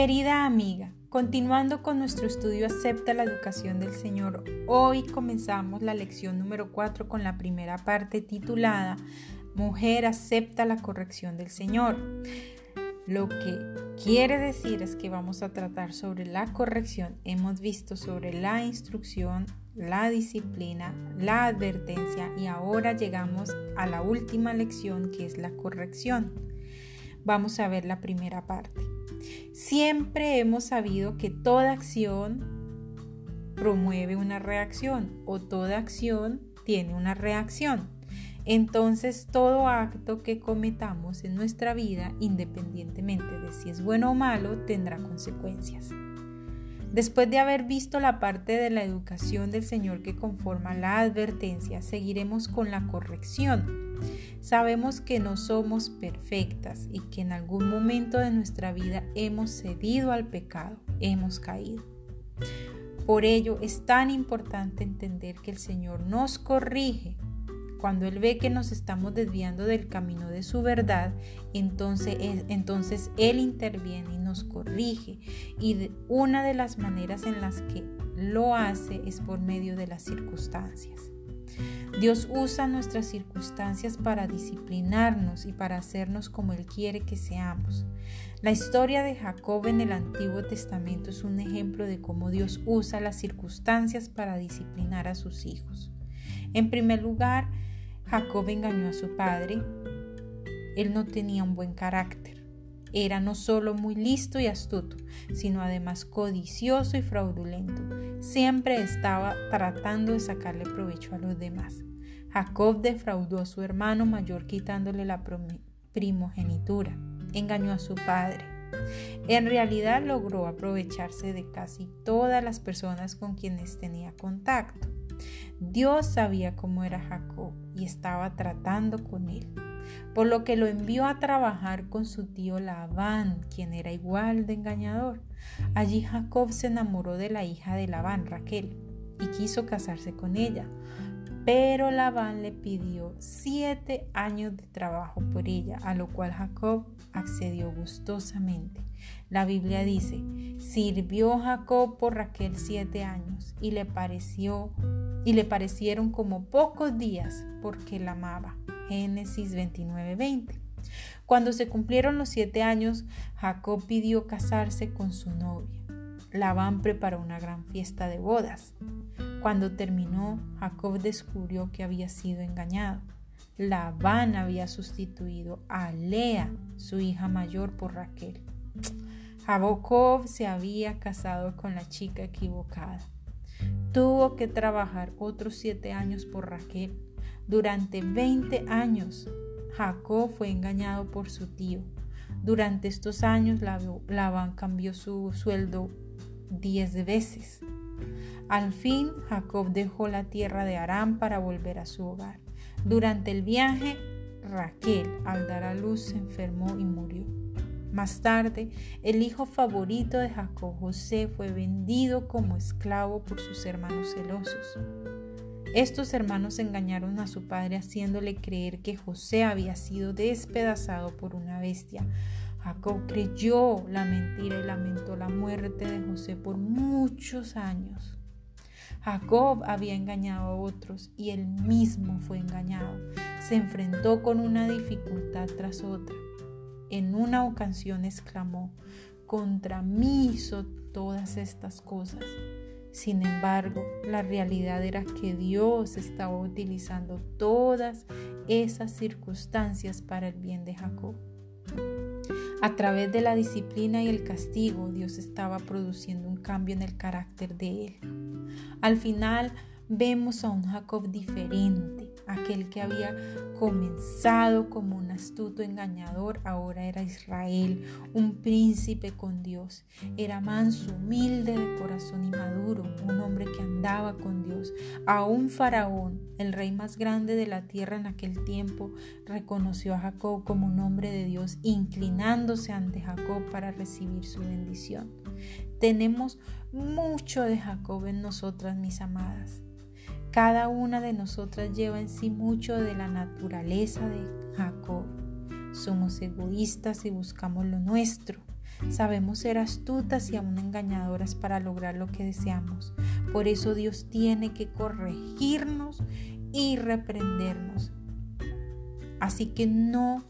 Querida amiga, continuando con nuestro estudio Acepta la educación del Señor, hoy comenzamos la lección número 4 con la primera parte titulada Mujer acepta la corrección del Señor. Lo que quiere decir es que vamos a tratar sobre la corrección. Hemos visto sobre la instrucción, la disciplina, la advertencia y ahora llegamos a la última lección que es la corrección. Vamos a ver la primera parte. Siempre hemos sabido que toda acción promueve una reacción o toda acción tiene una reacción. Entonces todo acto que cometamos en nuestra vida, independientemente de si es bueno o malo, tendrá consecuencias. Después de haber visto la parte de la educación del Señor que conforma la advertencia, seguiremos con la corrección. Sabemos que no somos perfectas y que en algún momento de nuestra vida hemos cedido al pecado, hemos caído. Por ello es tan importante entender que el Señor nos corrige cuando Él ve que nos estamos desviando del camino de su verdad, entonces, entonces Él interviene y nos corrige. Y una de las maneras en las que lo hace es por medio de las circunstancias. Dios usa nuestras circunstancias para disciplinarnos y para hacernos como Él quiere que seamos. La historia de Jacob en el Antiguo Testamento es un ejemplo de cómo Dios usa las circunstancias para disciplinar a sus hijos. En primer lugar, Jacob engañó a su padre. Él no tenía un buen carácter. Era no solo muy listo y astuto, sino además codicioso y fraudulento. Siempre estaba tratando de sacarle provecho a los demás. Jacob defraudó a su hermano mayor quitándole la primogenitura. Engañó a su padre. En realidad logró aprovecharse de casi todas las personas con quienes tenía contacto. Dios sabía cómo era Jacob y estaba tratando con él, por lo que lo envió a trabajar con su tío Labán, quien era igual de engañador. Allí Jacob se enamoró de la hija de Labán, Raquel, y quiso casarse con ella. Pero Labán le pidió siete años de trabajo por ella, a lo cual Jacob accedió gustosamente. La Biblia dice, sirvió Jacob por Raquel siete años y le pareció y le parecieron como pocos días porque la amaba. Génesis 29:20. Cuando se cumplieron los siete años, Jacob pidió casarse con su novia. Labán preparó una gran fiesta de bodas. Cuando terminó, Jacob descubrió que había sido engañado. Labán había sustituido a Lea, su hija mayor, por Raquel. Jacob se había casado con la chica equivocada. Tuvo que trabajar otros siete años por Raquel. Durante 20 años, Jacob fue engañado por su tío. Durante estos años, Labán cambió su sueldo diez veces. Al fin, Jacob dejó la tierra de Aram para volver a su hogar. Durante el viaje, Raquel, al dar a luz, se enfermó y murió. Más tarde, el hijo favorito de Jacob, José, fue vendido como esclavo por sus hermanos celosos. Estos hermanos engañaron a su padre haciéndole creer que José había sido despedazado por una bestia. Jacob creyó la mentira y lamentó la muerte de José por muchos años. Jacob había engañado a otros y él mismo fue engañado. Se enfrentó con una dificultad tras otra. En una ocasión exclamó, contra mí hizo todas estas cosas. Sin embargo, la realidad era que Dios estaba utilizando todas esas circunstancias para el bien de Jacob. A través de la disciplina y el castigo, Dios estaba produciendo un cambio en el carácter de él. Al final, vemos a un Jacob diferente, Aquel que había comenzado como un astuto engañador, ahora era Israel, un príncipe con Dios. Era manso, humilde de corazón y maduro, un hombre que andaba con Dios. A un faraón, el rey más grande de la tierra en aquel tiempo, reconoció a Jacob como un hombre de Dios, inclinándose ante Jacob para recibir su bendición. Tenemos mucho de Jacob en nosotras, mis amadas. Cada una de nosotras lleva en sí mucho de la naturaleza de Jacob. Somos egoístas y buscamos lo nuestro. Sabemos ser astutas y aún engañadoras para lograr lo que deseamos. Por eso Dios tiene que corregirnos y reprendernos. Así que no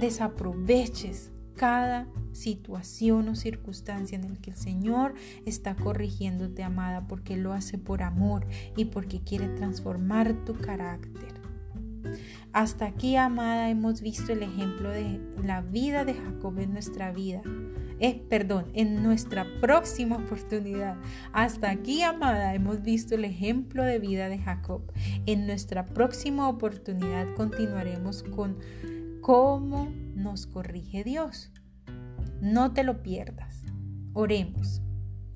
desaproveches cada situación o circunstancia en el que el Señor está corrigiéndote, amada, porque lo hace por amor y porque quiere transformar tu carácter. Hasta aquí, amada, hemos visto el ejemplo de la vida de Jacob en nuestra vida. Eh, perdón, en nuestra próxima oportunidad. Hasta aquí, amada, hemos visto el ejemplo de vida de Jacob. En nuestra próxima oportunidad continuaremos con cómo corrige Dios. No te lo pierdas. Oremos.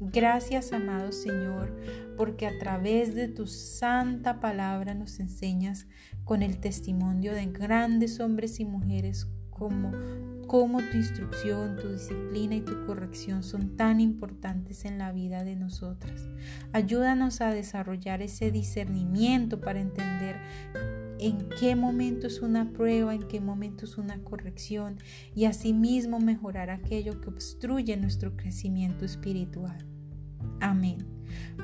Gracias, amado Señor, porque a través de tu santa palabra nos enseñas con el testimonio de grandes hombres y mujeres como, como tu instrucción, tu disciplina y tu corrección son tan importantes en la vida de nosotras. Ayúdanos a desarrollar ese discernimiento para entender en qué momento es una prueba, en qué momento es una corrección y asimismo mejorar aquello que obstruye nuestro crecimiento espiritual. Amén.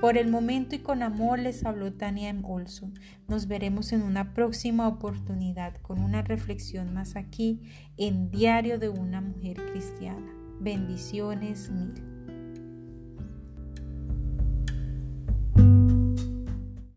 Por el momento y con amor les habló Tania M. Olson. Nos veremos en una próxima oportunidad con una reflexión más aquí en Diario de una Mujer Cristiana. Bendiciones mil.